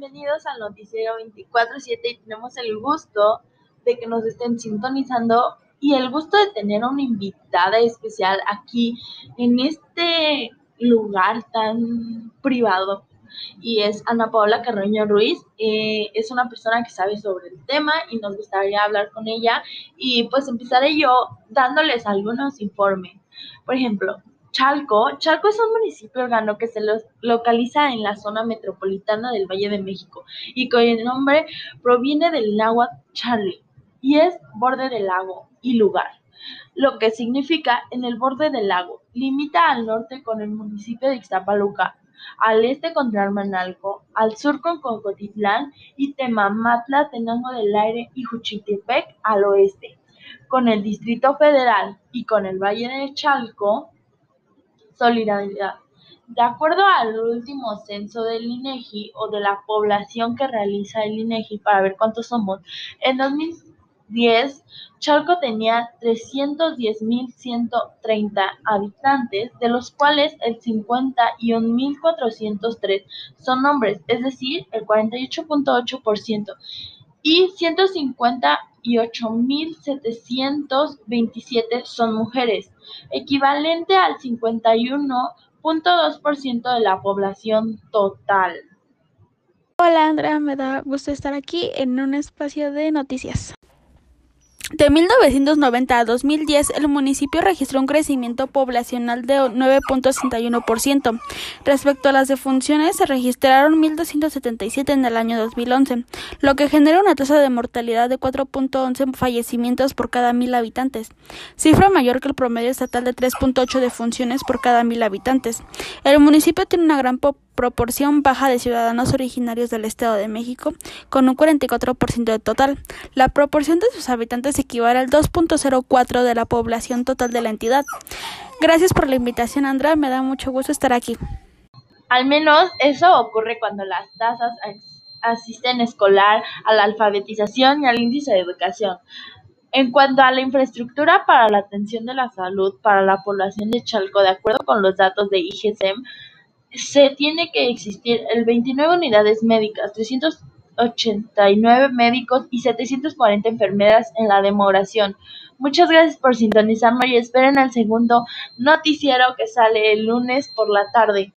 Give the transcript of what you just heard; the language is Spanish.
bienvenidos al Noticiero 24-7 y tenemos el gusto de que nos estén sintonizando y el gusto de tener una invitada especial aquí en este lugar tan privado y es Ana Paola Carreño Ruiz. Eh, es una persona que sabe sobre el tema y nos gustaría hablar con ella y pues empezaré yo dándoles algunos informes. Por ejemplo, Chalco. Chalco es un municipio urbano que se localiza en la zona metropolitana del Valle de México y cuyo nombre proviene del náhuatl Charlie y es borde del lago y lugar, lo que significa en el borde del lago. Limita al norte con el municipio de Ixtapaluca, al este con Tlalmanalco, al sur con Cocotitlán y Temamatla, Tenango del Aire y Juchitepec al oeste, con el Distrito Federal y con el Valle de Chalco Solidaridad. De acuerdo al último censo del INEGI o de la población que realiza el INEGI para ver cuántos somos, en 2010 Chalco tenía 310.130 habitantes, de los cuales el 51.403 son hombres, es decir, el 48.8%, y 150 y 8.727 son mujeres, equivalente al 51.2% de la población total. Hola Andrea, me da gusto estar aquí en un espacio de noticias. De 1990 a 2010, el municipio registró un crecimiento poblacional de 9.61%. Respecto a las defunciones, se registraron 1.277 en el año 2011, lo que genera una tasa de mortalidad de 4.11 fallecimientos por cada mil habitantes, cifra mayor que el promedio estatal de 3.8 defunciones por cada mil habitantes. El municipio tiene una gran populación proporción baja de ciudadanos originarios del Estado de México, con un 44% de total. La proporción de sus habitantes equivale al 2.04 de la población total de la entidad. Gracias por la invitación, Andrea. Me da mucho gusto estar aquí. Al menos eso ocurre cuando las tasas asisten escolar a la alfabetización y al índice de educación. En cuanto a la infraestructura para la atención de la salud para la población de Chalco, de acuerdo con los datos de IGSEM, se tiene que existir el 29 unidades médicas, 389 médicos y 740 enfermeras en la demoración. Muchas gracias por sintonizarme y esperen el segundo noticiero que sale el lunes por la tarde.